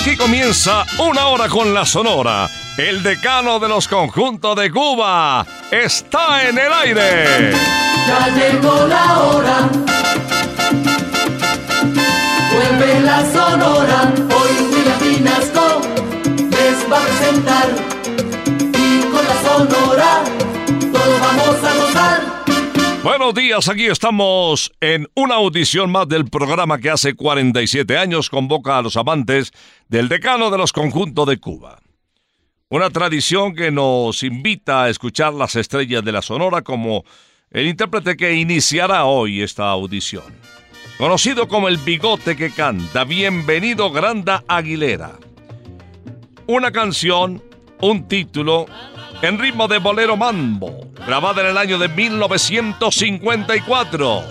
Aquí comienza una hora con la Sonora. El decano de los conjuntos de Cuba está en el aire. Ya llegó la hora. Vuelve la sonora. Hoy William Pinasco les va a presentar. Y con la sonora todos vamos a gozar. Buenos días, aquí estamos en una audición más del programa que hace 47 años convoca a los amantes del decano de los conjuntos de Cuba. Una tradición que nos invita a escuchar las estrellas de la Sonora como el intérprete que iniciará hoy esta audición. Conocido como el bigote que canta, bienvenido Granda Aguilera. Una canción, un título, en ritmo de bolero mambo, grabada en el año de 1954.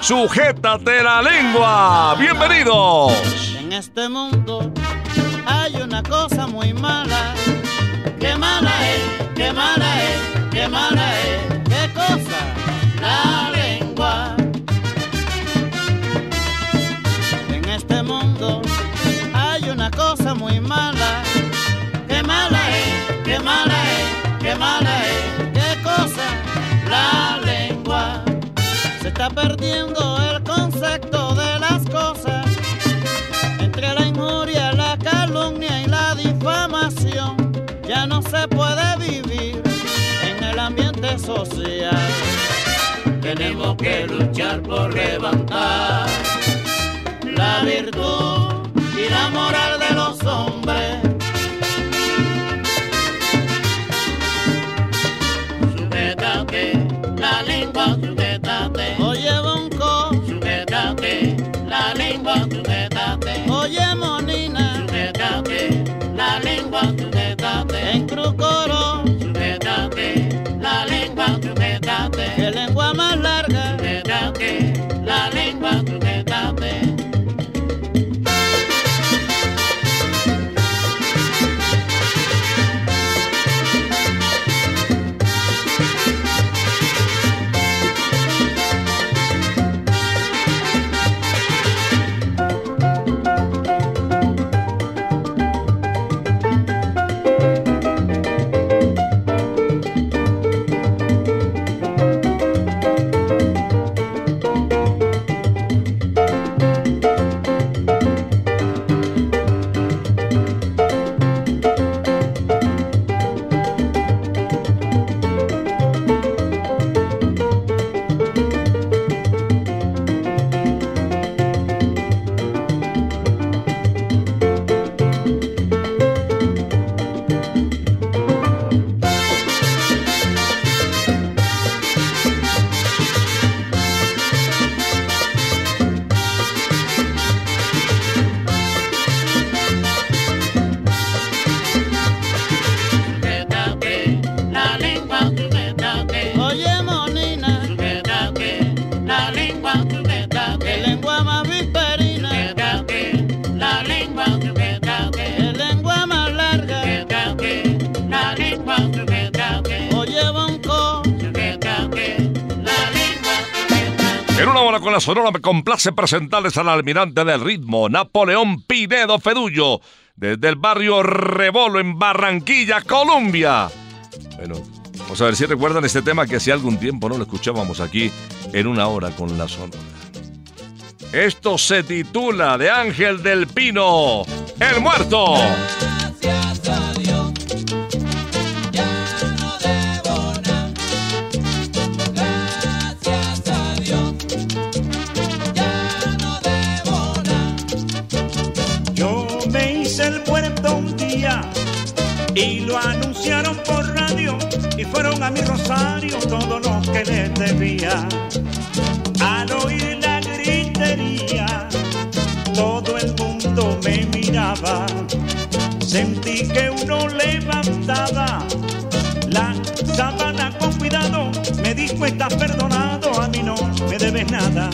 Sujétate la lengua. Bienvenidos. En este mundo hay una cosa muy mala. Qué mala es, qué mala es, qué mala es. Perdiendo el concepto de las cosas entre la injuria, la calumnia y la difamación. Ya no se puede vivir en el ambiente social. Tenemos que luchar por levantar la virtud y la moral de los hombres. Sujétate la lengua, sujétate. La Sonora me complace presentarles al almirante del ritmo, Napoleón Pinedo Fedullo, desde el barrio Rebolo en Barranquilla, Colombia. Bueno, vamos a ver si recuerdan este tema que hace algún tiempo no lo escuchábamos aquí en una hora con la Sonora. Esto se titula de Ángel del Pino, El Muerto. Y lo anunciaron por radio y fueron a mi rosario todo lo que les debía. Al oír la gritería, todo el mundo me miraba. Sentí que uno levantaba la sábana con cuidado. Me dijo, estás perdonado, a mí no me debes nada.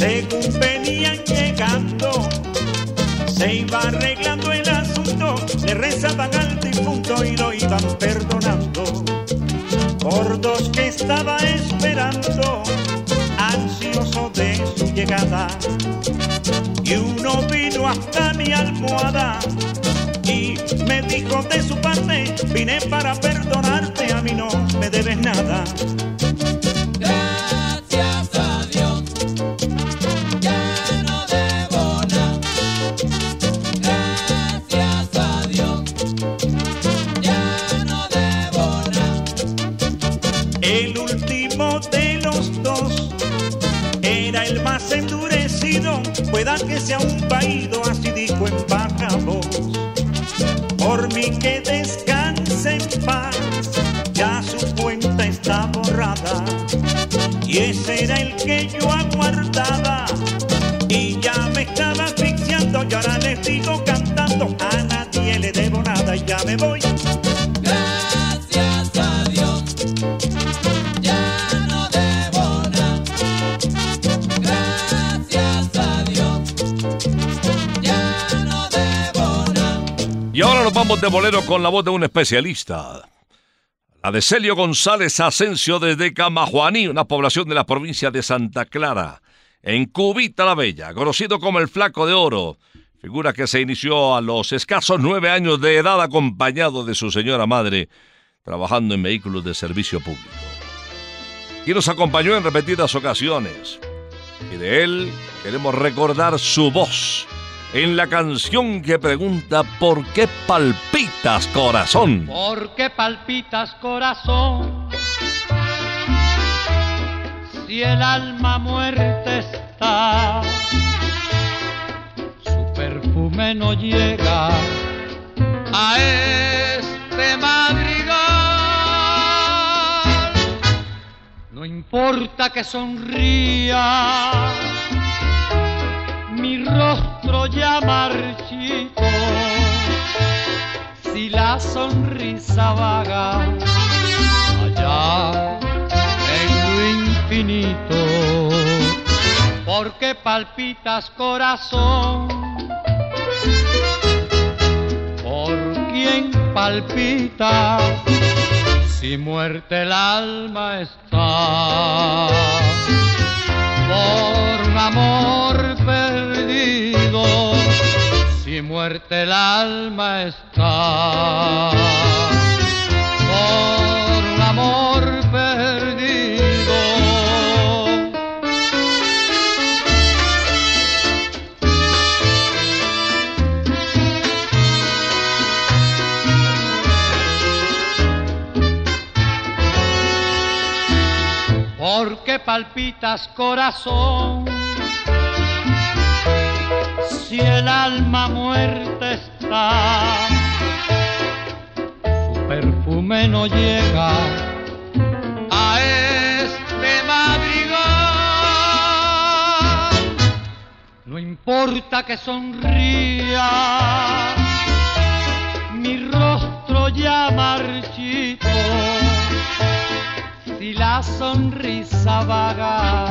Según venían llegando, se iba arreglando el asunto, le rezaban al difunto y lo iban perdonando. Por dos que estaba esperando, ansioso de su llegada, y uno vino hasta mi almohada y me dijo de su parte, vine para perdonarte, a mí no me debes nada. De bolero con la voz de un especialista. La de Celio González Asensio desde Camajuaní, una población de la provincia de Santa Clara, en Cubita la Bella, conocido como el Flaco de Oro, figura que se inició a los escasos nueve años de edad acompañado de su señora madre, trabajando en vehículos de servicio público. y nos acompañó en repetidas ocasiones. Y de él queremos recordar su voz en la canción que pregunta ¿Por qué palpitas corazón? ¿Por qué palpitas corazón? Si el alma muerta está, su perfume no llega a este madrigal. No importa que sonría mi rostro ya marchito, si la sonrisa vaga allá en lo infinito, porque palpitas corazón, por quien palpita, si muerte el alma está, un amor perdido, si muerte el alma está, por un amor perdido. ¿Por qué palpitas corazón? Si el alma muerta está, su perfume no llega a este madrigal. No importa que sonría, mi rostro ya marchito si la sonrisa vaga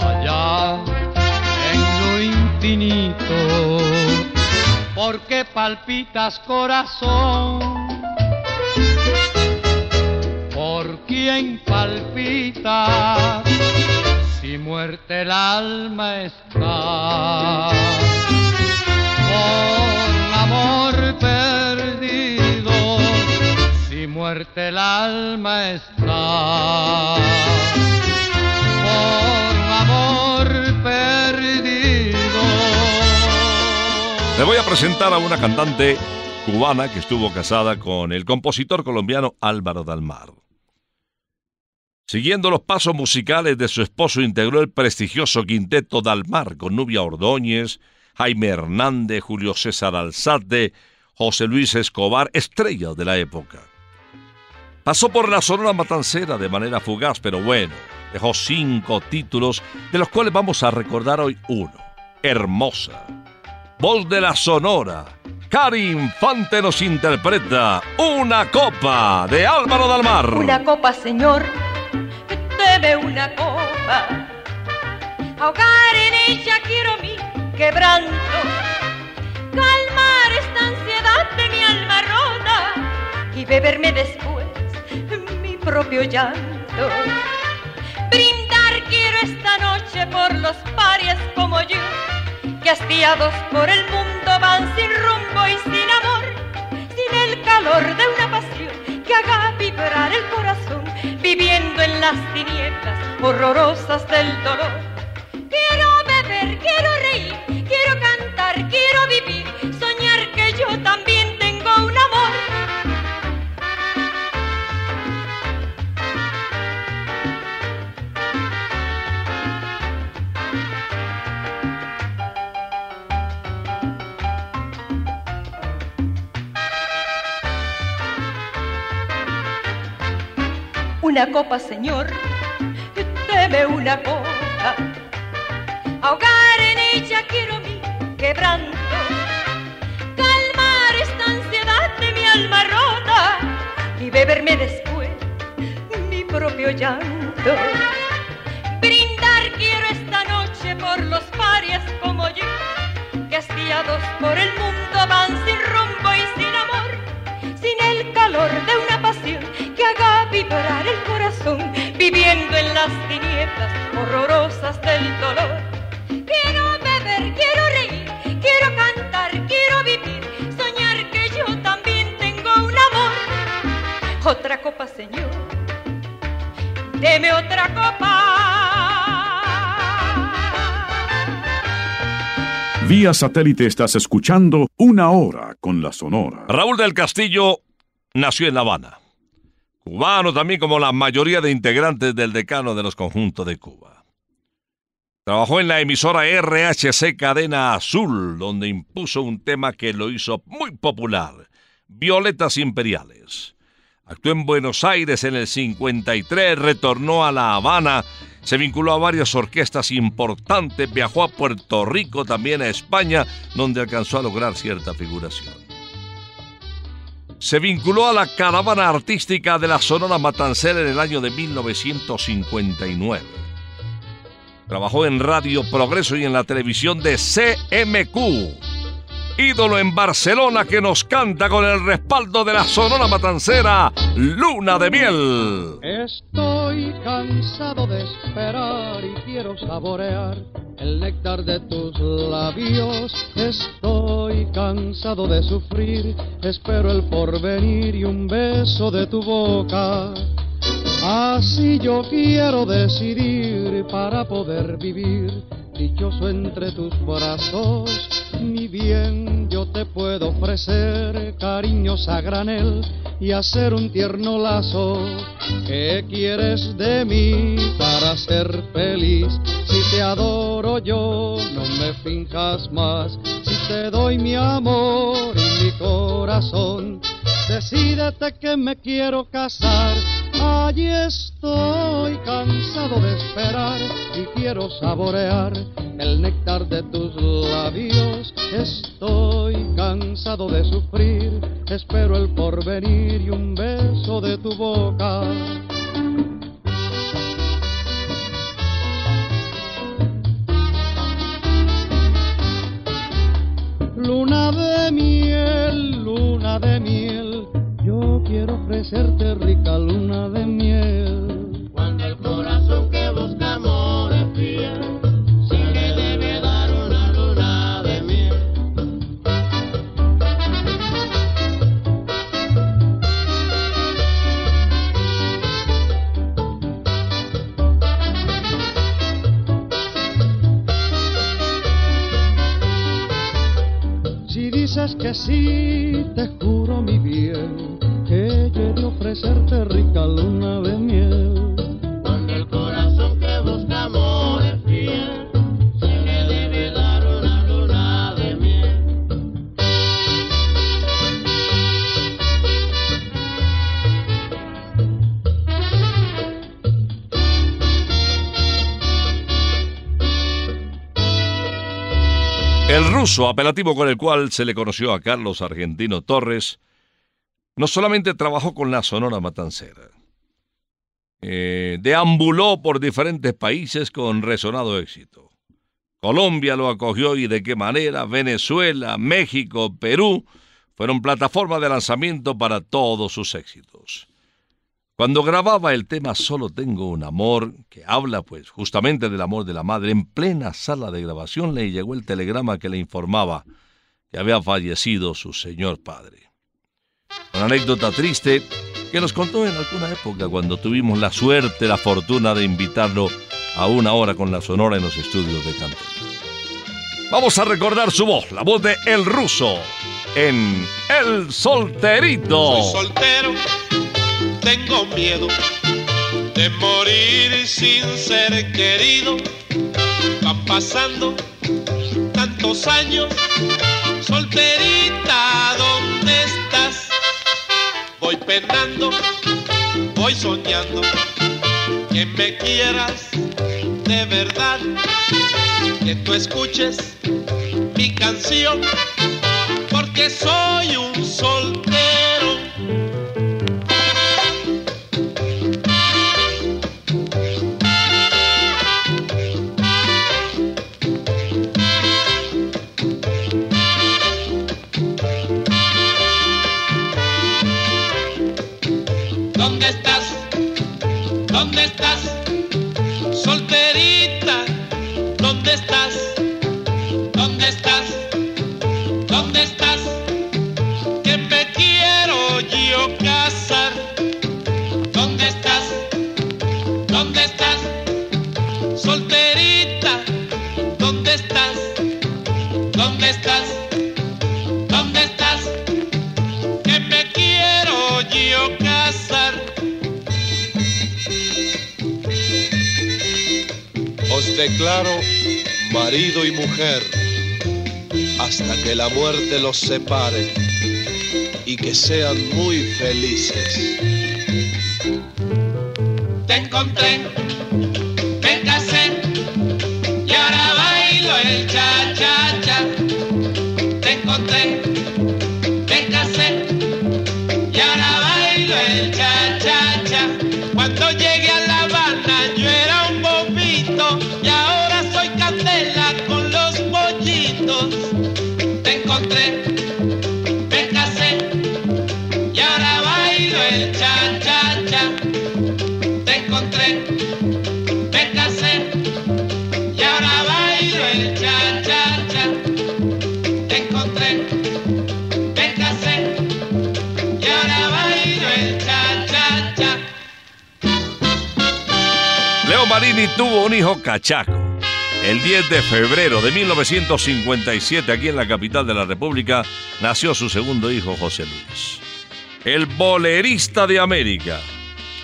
allá porque palpitas corazón, por quien palpita, si muerte el alma está, por amor perdido si muerte el alma está por amor perdido. Le voy a presentar a una cantante cubana que estuvo casada con el compositor colombiano Álvaro Dalmar. Siguiendo los pasos musicales de su esposo, integró el prestigioso quinteto Dalmar con Nubia Ordóñez, Jaime Hernández, Julio César Alzate, José Luis Escobar, estrellas de la época. Pasó por la Sonora Matancera de manera fugaz, pero bueno, dejó cinco títulos, de los cuales vamos a recordar hoy uno. Hermosa. Voz de la Sonora. Cari Infante nos interpreta Una copa de Álvaro Dalmar. Una copa, señor, debe una copa. Ahogar en ella quiero mi quebranto. Calmar esta ansiedad de mi alma rota y beberme después mi propio llanto. Brindar quiero esta noche por los parias como yo, que hastiados por el mundo van sin rumbo y sin amor, sin el calor de una pasión que haga vibrar el corazón, viviendo en las tinieblas horrorosas del dolor. Quiero beber, quiero reír, quiero cantar, quiero vivir, Una copa, señor, debe una copa. Ahogar en ella quiero mi quebranto. Calmar esta ansiedad de mi alma rota y beberme después mi propio llanto. Brindar quiero esta noche por los parias como yo, que hastiados por el mundo van viviendo en las tinieblas horrorosas del dolor. Quiero beber, quiero reír, quiero cantar, quiero vivir, soñar que yo también tengo un amor. Otra copa, señor, deme otra copa. Vía satélite estás escuchando Una Hora con la Sonora. Raúl del Castillo nació en La Habana. Cubano también como la mayoría de integrantes del decano de los conjuntos de Cuba. Trabajó en la emisora RHC Cadena Azul, donde impuso un tema que lo hizo muy popular, Violetas Imperiales. Actuó en Buenos Aires en el 53, retornó a La Habana, se vinculó a varias orquestas importantes, viajó a Puerto Rico, también a España, donde alcanzó a lograr cierta figuración. Se vinculó a la caravana artística de la Sonora Matancera en el año de 1959. Trabajó en Radio Progreso y en la televisión de CMQ. Ídolo en Barcelona que nos canta con el respaldo de la Sonora Matancera, Luna de Miel. Estoy cansado de esperar y quiero saborear el néctar de tus labios. Estoy cansado de sufrir, espero el porvenir y un beso de tu boca. Así yo quiero decidir para poder vivir dichoso entre tus brazos. Mi bien, yo te puedo ofrecer cariños a granel y hacer un tierno lazo. ¿Qué quieres de mí para ser feliz? Si te adoro yo, no me finjas más. Si te doy mi amor y mi corazón, decídete que me quiero casar. Allí estoy cansado de esperar y quiero saborear el néctar de tus labios. Estoy cansado de sufrir, espero el porvenir y un beso de tu boca. Luna de miel, luna de miel, quiero ofrecerte rica luna de miel. Cuando el corazón que busca amor es fiel, sí que debe dar una luna de miel. Si dices que sí, te juro mi bien, que de ofrecerte rica luna de miel. Cuando el corazón que busca amor es fiel, sí que debe dar una luna de miel. El ruso, apelativo con el cual se le conoció a Carlos Argentino Torres, no solamente trabajó con la Sonora Matancera, eh, deambuló por diferentes países con resonado éxito. Colombia lo acogió y de qué manera, Venezuela, México, Perú fueron plataforma de lanzamiento para todos sus éxitos. Cuando grababa el tema Solo tengo un amor, que habla pues justamente del amor de la madre, en plena sala de grabación le llegó el telegrama que le informaba que había fallecido su señor padre. Una anécdota triste que nos contó en alguna época cuando tuvimos la suerte, la fortuna de invitarlo a una hora con la sonora en los estudios de Cantel. Vamos a recordar su voz, la voz de El Ruso, en El Solterito. Soy soltero, tengo miedo de morir sin ser querido. Van pasando tantos años, solterita, penando, voy soñando que me quieras de verdad, que tú escuches mi canción, porque soy un soltero. Que la muerte los separe y que sean muy felices. Te Marini tuvo un hijo cachaco. El 10 de febrero de 1957, aquí en la capital de la República, nació su segundo hijo, José Luis. El bolerista de América,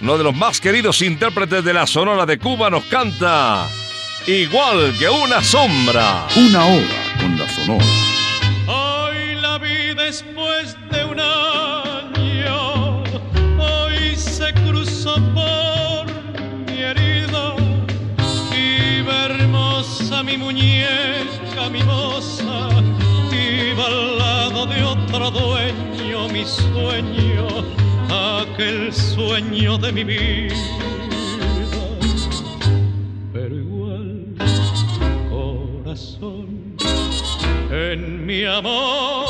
uno de los más queridos intérpretes de la Sonora de Cuba, nos canta Igual que una sombra. Una hora con la Sonora. Hoy la vi después de un mi muñeca mimosa, iba al lado de otro dueño mi sueño, aquel sueño de mi vida. Pero igual, corazón, en mi amor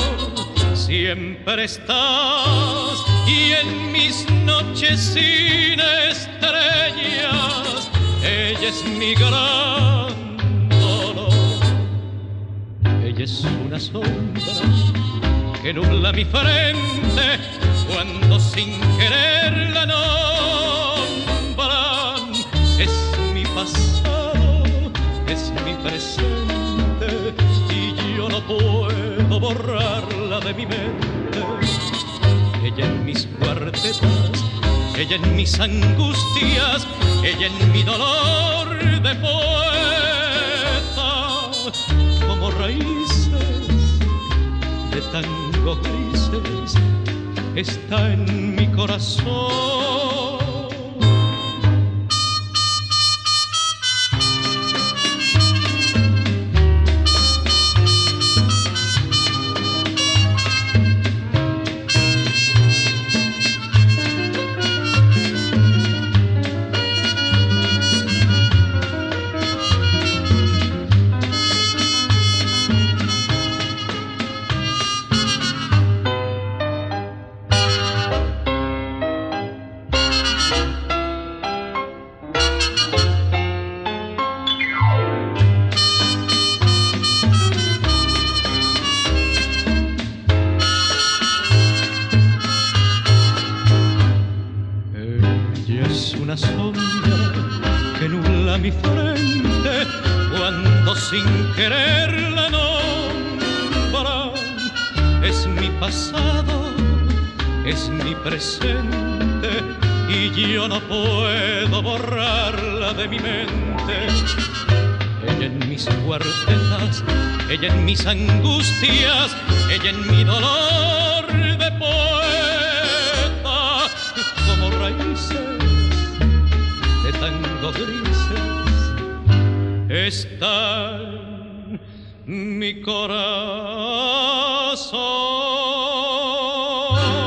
siempre estás y en mis noches sin estrellas ella es mi gran es una sombra que nubla mi frente cuando sin querer la nombran. Es mi pasado, es mi presente y yo no puedo borrarla de mi mente. Ella en mis cuartetas, ella en mis angustias, ella en mi dolor de poeta, raíces de tango grises, está en mi corazón. Angustias, ella en mi dolor de poeta, como raíces de tango grises, está mi corazón.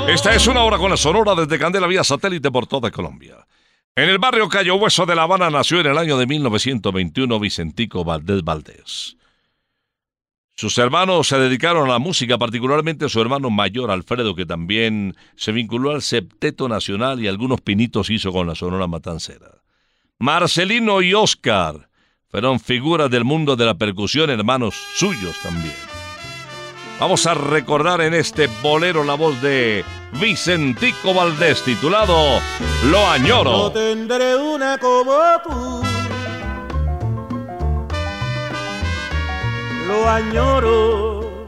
Esta es una hora con la Sonora desde Candela vía satélite por toda Colombia. En el barrio Cayo Hueso de La Habana nació en el año de 1921 Vicentico Valdés Valdés. Sus hermanos se dedicaron a la música, particularmente su hermano mayor Alfredo, que también se vinculó al Septeto Nacional y algunos pinitos hizo con la Sonora Matancera. Marcelino y Oscar fueron figuras del mundo de la percusión, hermanos suyos también. Vamos a recordar en este bolero la voz de Vicentico Valdés, titulado Lo No añoro. tendré una como tú. Lo añoro.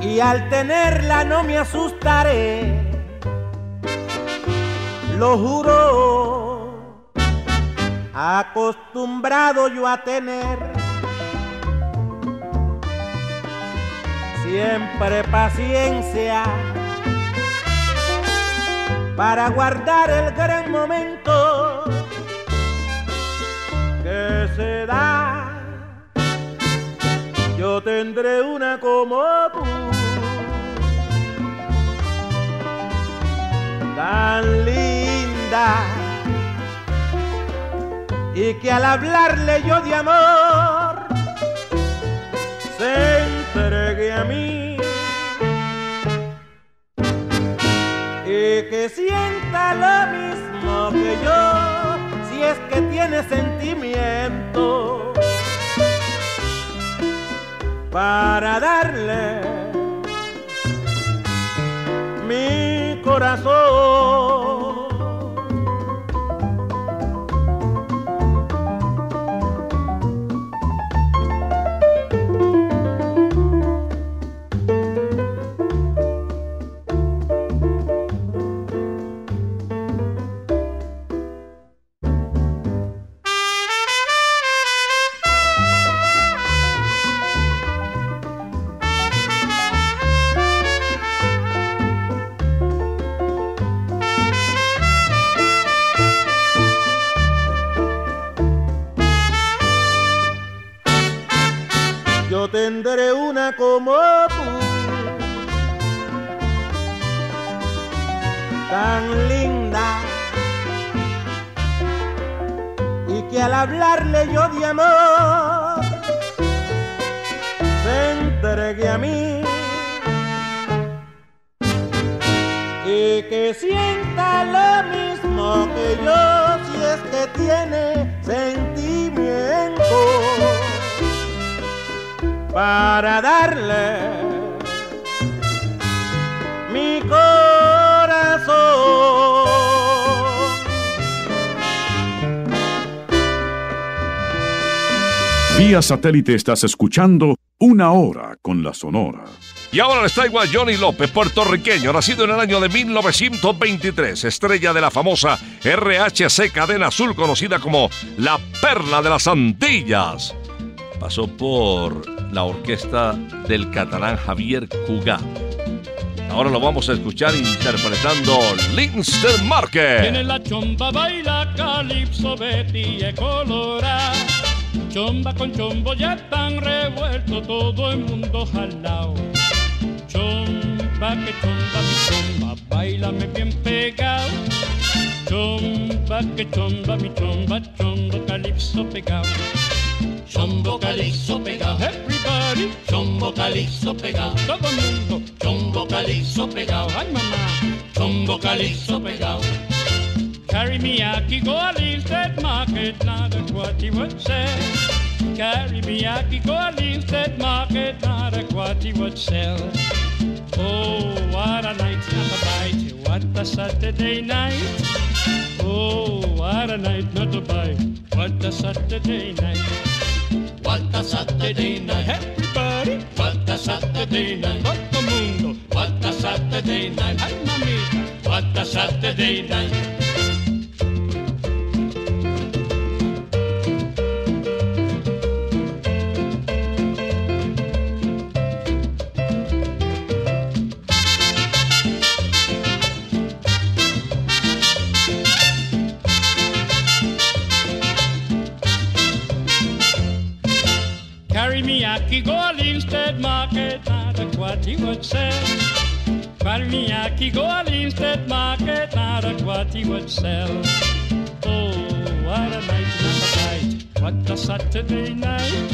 Y al tenerla no me asustaré. Lo juro. acostumbrado yo a tener siempre paciencia para guardar el gran momento que se da. Yo tendré una como tú, tan linda, y que al hablarle yo de amor, se entregue a mí. Y que sienta lo mismo que yo, si es que tiene sentimiento para darle mi corazón. Satélite estás escuchando Una Hora con la Sonora. Y ahora les traigo a Johnny López, puertorriqueño, nacido en el año de 1923, estrella de la famosa RHC Cadena Azul, conocida como la Perla de las Antillas. Pasó por la orquesta del catalán Javier Cugá. Ahora lo vamos a escuchar interpretando Linster Marque. Tiene la chomba, baila calipso, Betty es colorada. Chomba con chombo ya están revuelto, todo el mundo jalao. Chomba, que chomba, mi chomba, bailame bien pegado. Chomba, que chomba, mi chomba, chombo calipso pegado. Chombo calipso pegado, everybody. Chombo calipso pegado, todo el mundo. Chombo calipso pegado, ay mamá. Chombo calipso pegado. Carry me aki go a Linstead market, not a what he would say. Carry me aki go a Linstead market, not a he would sell. Oh, what a night, not a bite, what a Saturday night. Oh, what a night, not a bite, what a Saturday night. What a Saturday night, everybody. What a Saturday night, todo mundo. What a Saturday night, mamita. What a Saturday night. Carry me go a Linstead market, not a what he would sell. Carry me aki go a Linstead market, not a what he would sell. Oh, what a night, not a bite, what a Saturday night.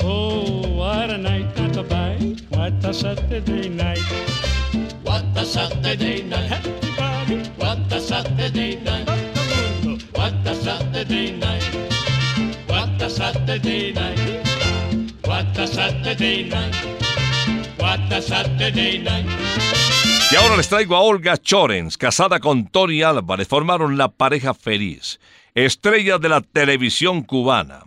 Oh, what a night, not a bite, what a Saturday night. What a Saturday night, everybody. What a Saturday night, what a Saturday night. What a Saturday night. Y ahora les traigo a Olga Chorens, casada con Tony Álvarez, formaron la pareja feliz, estrella de la televisión cubana.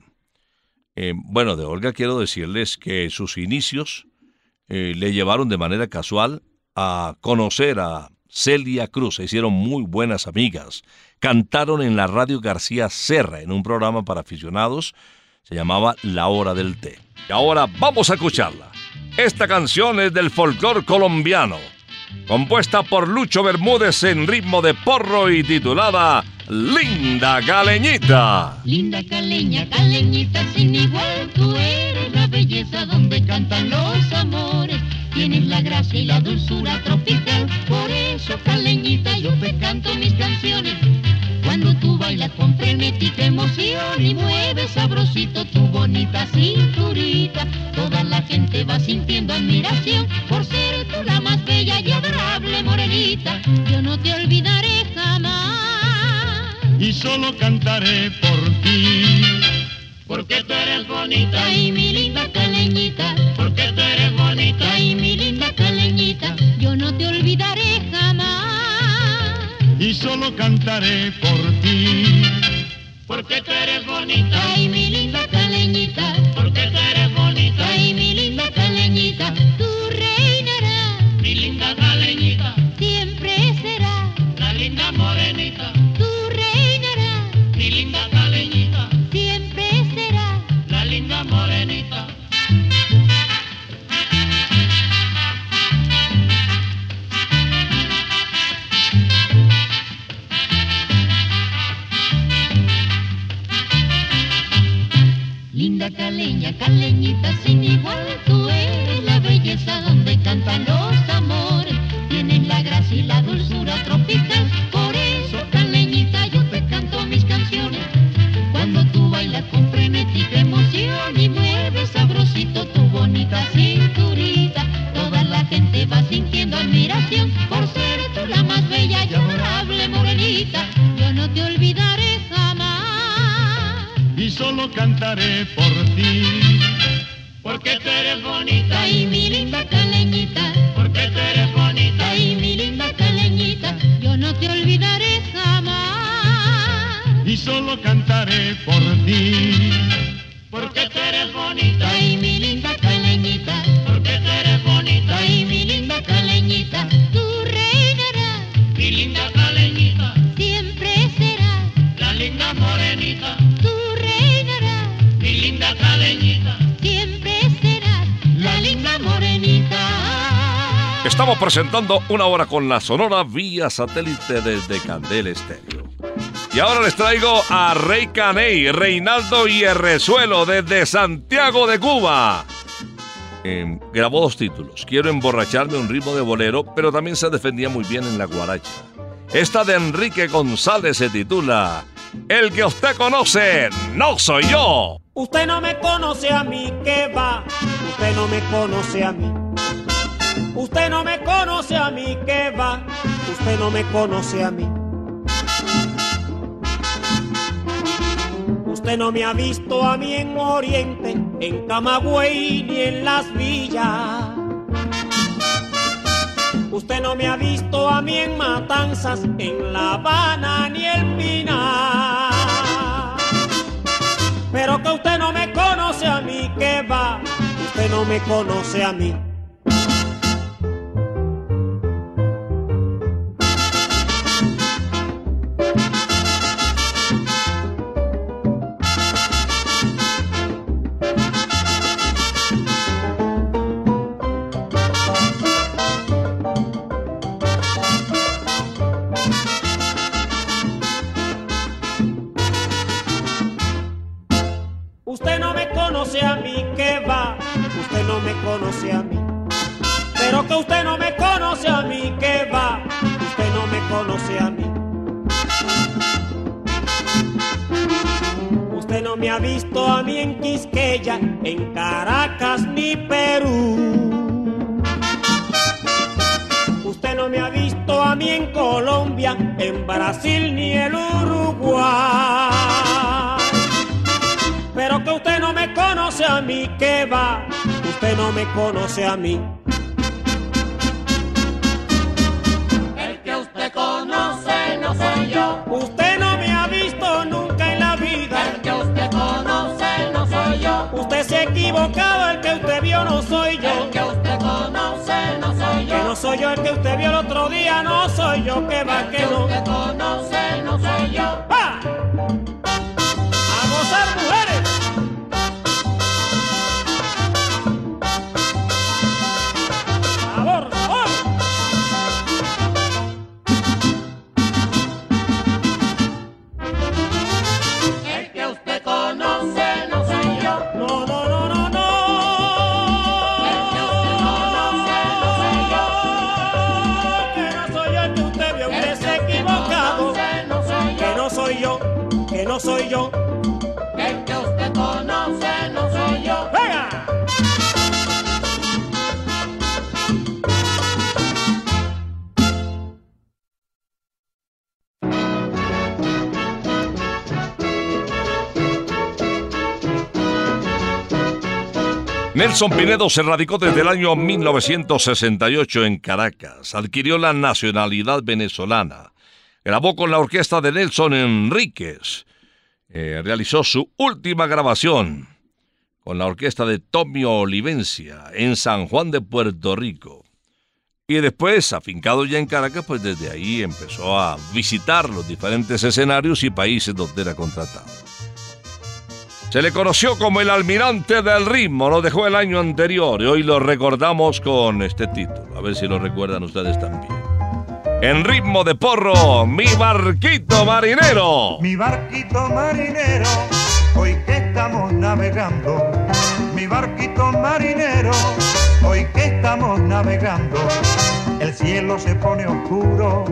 Eh, bueno, de Olga quiero decirles que sus inicios eh, le llevaron de manera casual a conocer a Celia Cruz, se hicieron muy buenas amigas. cantaron en la radio García Serra en un programa para aficionados. Se llamaba La Hora del Té. Y ahora vamos a escucharla. Esta canción es del folclore colombiano, compuesta por Lucho Bermúdez en ritmo de porro y titulada Linda Caleñita. Linda caleña, caleñita sin igual, tú eres la belleza donde cantan los amores. Tienes la gracia y la dulzura tropical, por eso caleñita yo te canto mis canciones. Bailas con frenética emoción y mueves sabrosito tu bonita cinturita, toda la gente va sintiendo admiración por ser tú la más bella y adorable morenita. Yo no te olvidaré jamás. y solo cantaré por ti. Porque tú eres bonita. Ay, mi linda caleñita. Porque tú eres bonita. Ay, mi linda caleñita. Yo no te olvidaré. Y solo cantaré por ti. Porque tú eres bonita. Ay, mi linda caleñita. Presentando una hora con la Sonora vía satélite desde Candel Estéreo. Y ahora les traigo a Rey Caney, Reinaldo Hierrezuelo desde Santiago de Cuba. Eh, grabó dos títulos. Quiero emborracharme un ritmo de bolero, pero también se defendía muy bien en la guaracha. Esta de Enrique González se titula El que usted conoce no soy yo. Usted no me conoce a mí, ¿qué va? Usted no me conoce a mí. Usted no me conoce a mí, ¿qué va? Usted no me conoce a mí. Usted no me ha visto a mí en Oriente, en Camagüey ni en las villas. Usted no me ha visto a mí en Matanzas, en La Habana ni el Pinar. Pero que usted no me conoce a mí, que va, usted no me conoce a mí. Conoce a mí, que va, usted no me conoce a mí. Pero que usted no me conoce a mí, que va, usted no me conoce a mí. Usted no me ha visto a mí en Quisqueya, en Caracas ni Perú. Usted no me ha visto a mí en Colombia, en Brasil ni el Uruguay. A mí, que va, usted no me conoce a mí. El que usted conoce no soy yo. Usted no me ha visto nunca en la vida. El que usted conoce no soy yo. Usted se ha equivocado, el que usted vio no soy yo. El que usted conoce no soy yo. Que no soy yo el que usted vio el otro día, no soy yo, que va, El que que no. usted conoce no soy yo. ¡Ah! Nelson Pinedo se radicó desde el año 1968 en Caracas. Adquirió la nacionalidad venezolana. Grabó con la orquesta de Nelson Enríquez. Eh, realizó su última grabación con la orquesta de Tommy Olivencia en San Juan de Puerto Rico. Y después, afincado ya en Caracas, pues desde ahí empezó a visitar los diferentes escenarios y países donde era contratado. Se le conoció como el almirante del ritmo, lo dejó el año anterior y hoy lo recordamos con este título. A ver si lo recuerdan ustedes también. En ritmo de porro, mi barquito marinero. Mi barquito marinero, hoy que estamos navegando. Mi barquito marinero, hoy que estamos navegando. El cielo se pone oscuro,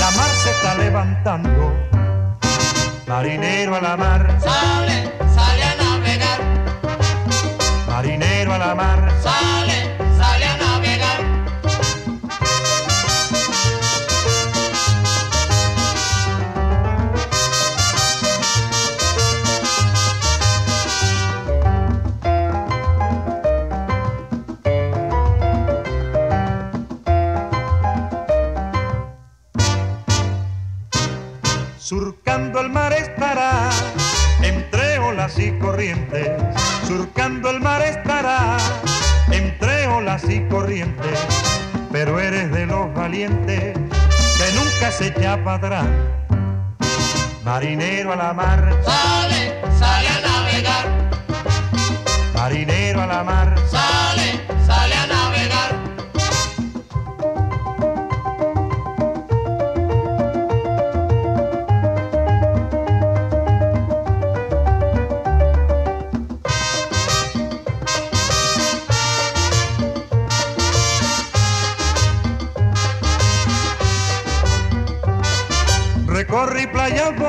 la mar se está levantando. Marinero a la mar, Sale, a la mar. Sale, sale a navegar. Surcando el mar estará, entre olas y corrientes. Surcando el mar estará, entre olas y corrientes. Pero eres de los valientes que nunca se echa para atrás. Marinero a la mar, Sale, sale a navegar. marinero a la mar. Sale, sale a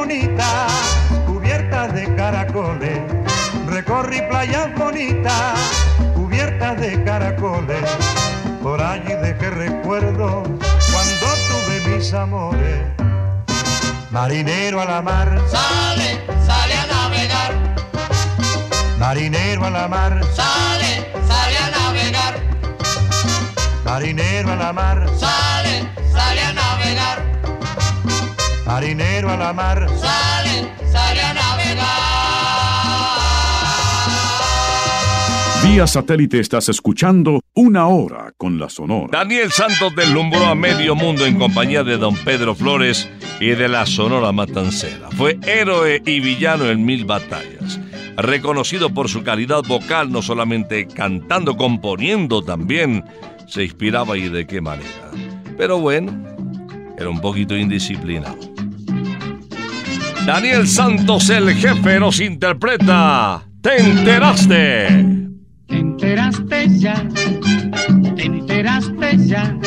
playas bonitas, cubiertas de caracoles. Recorrí playas bonitas, cubiertas de caracoles. Por allí dejé recuerdo cuando tuve mis amores. Marinero a la mar, Sale, sale a navegar. marinero a la mar, Sale, sale a navegar. marinero a la mar, Sale, sale a navegar. Marinero a la mar. Sale, sale a navegar. Vía satélite estás escuchando Una Hora con la Sonora. Daniel Santos deslumbró a medio mundo en compañía de don Pedro Flores y de la Sonora Matancera. Fue héroe y villano en mil batallas. Reconocido por su calidad vocal, no solamente cantando, componiendo también, se inspiraba y de qué manera. Pero bueno, era un poquito indisciplinado. Daniel Santos, el jefe, nos interpreta. ¿Te enteraste? Te enteraste ya, te enteraste ya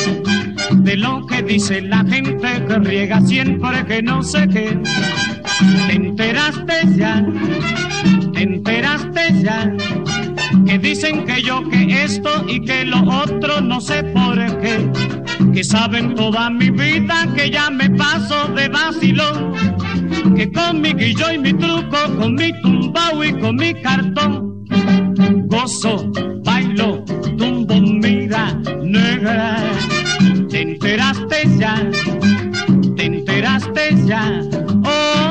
de lo que dice la gente que riega siempre que no sé qué. Te enteraste ya, te enteraste ya que dicen que yo que esto y que lo otro no sé por qué. Que saben toda mi vida que ya me paso de vacilón. Que con mi guillo y mi truco, con mi tumbao y con mi cartón gozo, bailo, tumbo, mira, negra. Te enteraste ya, te enteraste ya,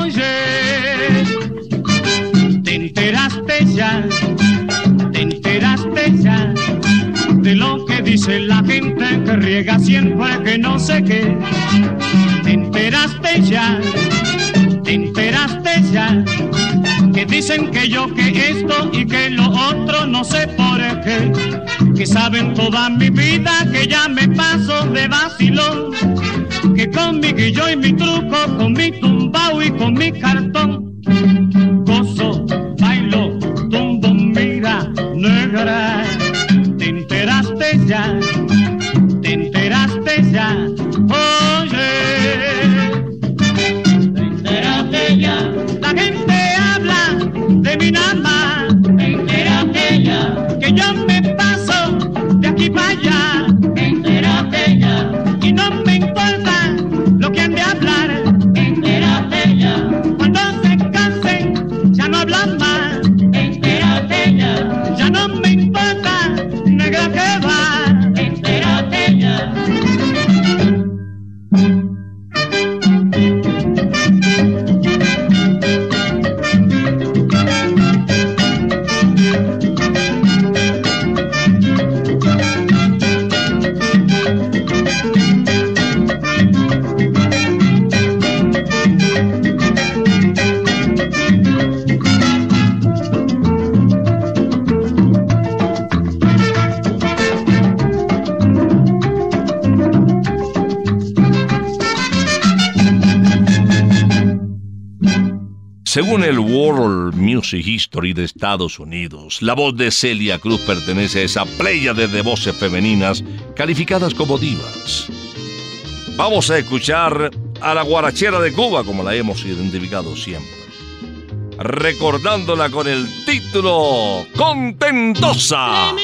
oye. Te enteraste ya, te enteraste ya de lo que dice la gente que riega siempre que no sé qué. Te enteraste ya, dicen que yo que esto y que lo otro no sé por qué. Que saben toda mi vida que ya me paso de vacilón. Que con mi guillo y mi truco, con mi tumbao y con mi cartón. Según el World Music History de Estados Unidos, la voz de Celia Cruz pertenece a esa playa de voces femeninas calificadas como divas. Vamos a escuchar a la guarachera de Cuba, como la hemos identificado siempre. Recordándola con el título Contentosa.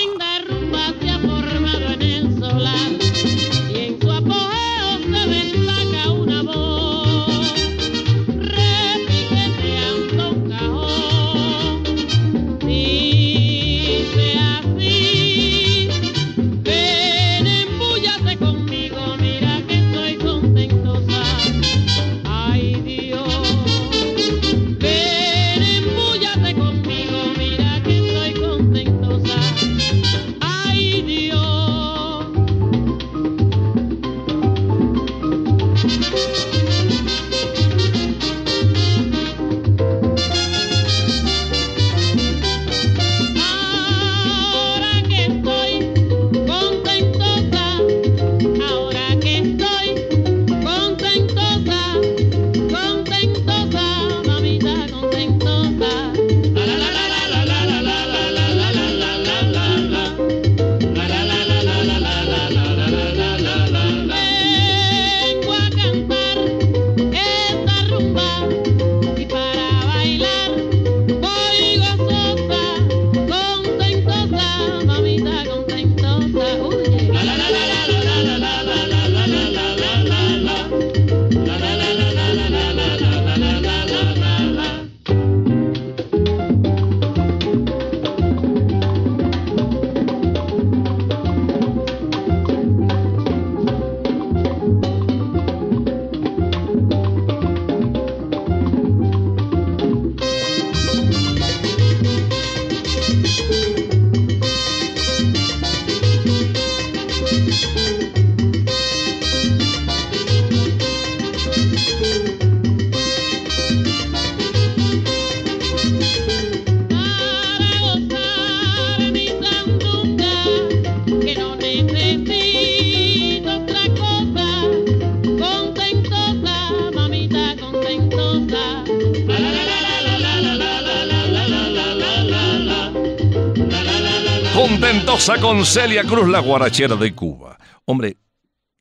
Celia Cruz, la guarachera de Cuba. Hombre,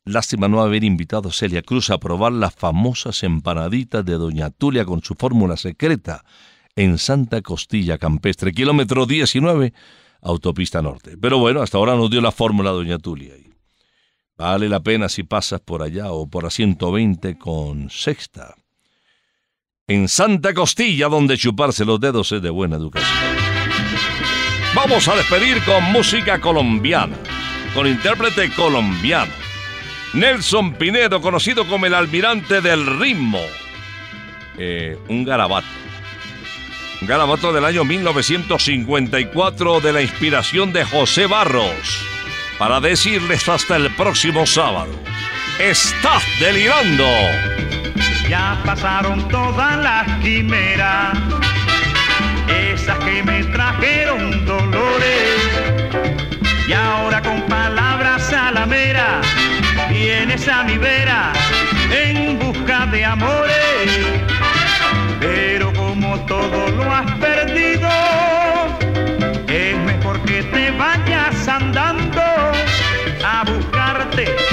lástima no haber invitado a Celia Cruz a probar las famosas empanaditas de Doña Tulia con su fórmula secreta en Santa Costilla Campestre, kilómetro 19, autopista norte. Pero bueno, hasta ahora nos dio la fórmula Doña Tulia. Vale la pena si pasas por allá o por a 120 con sexta. En Santa Costilla, donde chuparse los dedos es de buena educación. Vamos a despedir con música colombiana, con intérprete colombiano. Nelson Pinedo, conocido como el almirante del ritmo. Eh, un garabato. Un garabato del año 1954 de la inspiración de José Barros. Para decirles hasta el próximo sábado. ¡Estás delirando! Ya pasaron todas las quimeras tristezas que me trajeron dolores. Y ahora con palabras a salameras vienes a mi vera en busca de amores. Pero como todo lo has perdido, es mejor que te vayas andando a buscarte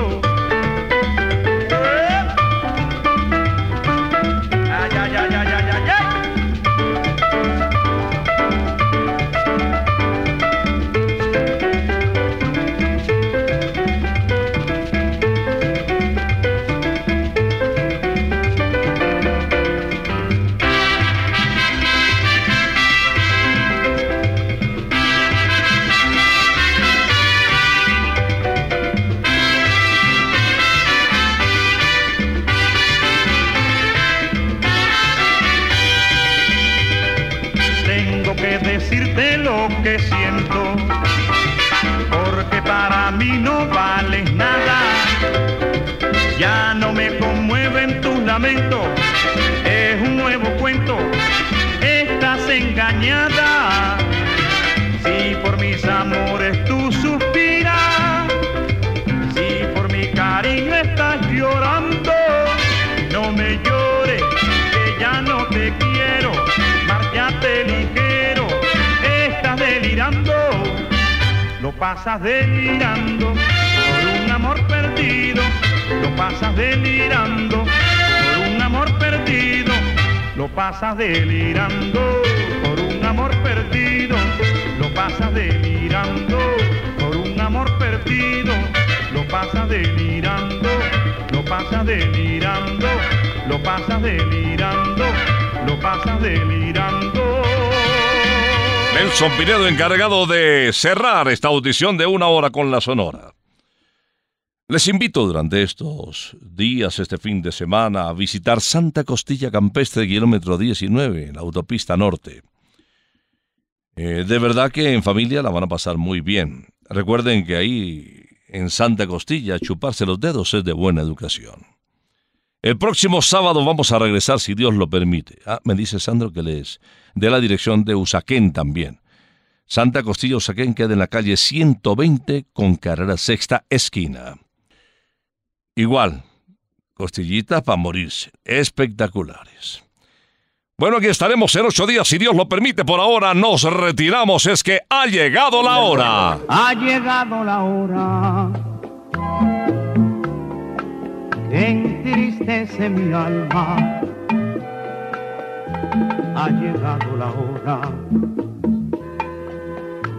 Nelson encargado de cerrar esta audición de una hora con la Sonora. Les invito durante estos días, este fin de semana, a visitar Santa Costilla Campestre, kilómetro 19, en la autopista norte. Eh, de verdad que en familia la van a pasar muy bien. Recuerden que ahí, en Santa Costilla, chuparse los dedos es de buena educación. El próximo sábado vamos a regresar, si Dios lo permite. Ah, me dice Sandro que les de la dirección de Usaquén también. Santa Costilla Usaquén queda en la calle 120 con carrera sexta esquina. Igual, costillitas para morirse, espectaculares. Bueno, aquí estaremos en ocho días, si Dios lo permite. Por ahora nos retiramos, es que ha llegado la hora. Ha llegado la hora entristece mi alma. Ha llegado la hora